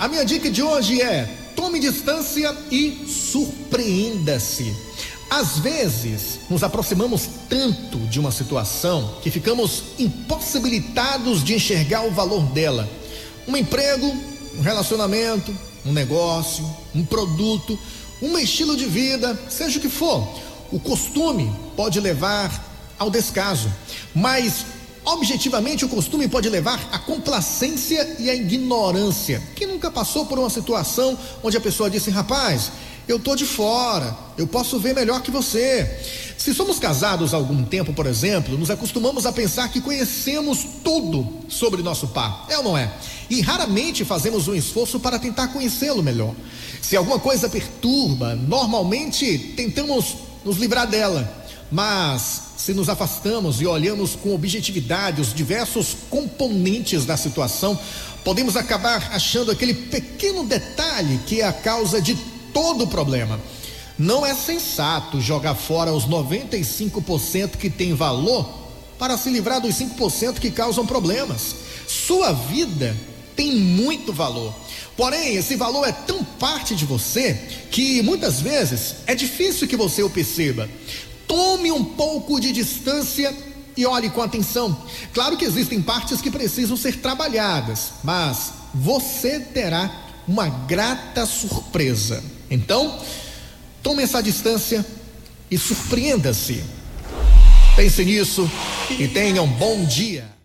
A minha dica de hoje é: tome distância e surpreenda-se. Às vezes, nos aproximamos tanto de uma situação que ficamos impossibilitados de enxergar o valor dela. Um emprego, um relacionamento, um negócio, um produto, um estilo de vida, seja o que for. O costume pode levar ao descaso, mas Objetivamente, o costume pode levar à complacência e à ignorância. Quem nunca passou por uma situação onde a pessoa disse: rapaz, eu tô de fora, eu posso ver melhor que você. Se somos casados há algum tempo, por exemplo, nos acostumamos a pensar que conhecemos tudo sobre nosso par, é ou não é? E raramente fazemos um esforço para tentar conhecê-lo melhor. Se alguma coisa perturba, normalmente tentamos nos livrar dela. Mas se nos afastamos e olhamos com objetividade os diversos componentes da situação, podemos acabar achando aquele pequeno detalhe que é a causa de todo o problema. Não é sensato jogar fora os 95% que tem valor para se livrar dos 5% que causam problemas. Sua vida tem muito valor. Porém, esse valor é tão parte de você que muitas vezes é difícil que você o perceba. Tome um pouco de distância e olhe com atenção. Claro que existem partes que precisam ser trabalhadas, mas você terá uma grata surpresa. Então, tome essa distância e surpreenda-se. Pense nisso e tenha um bom dia.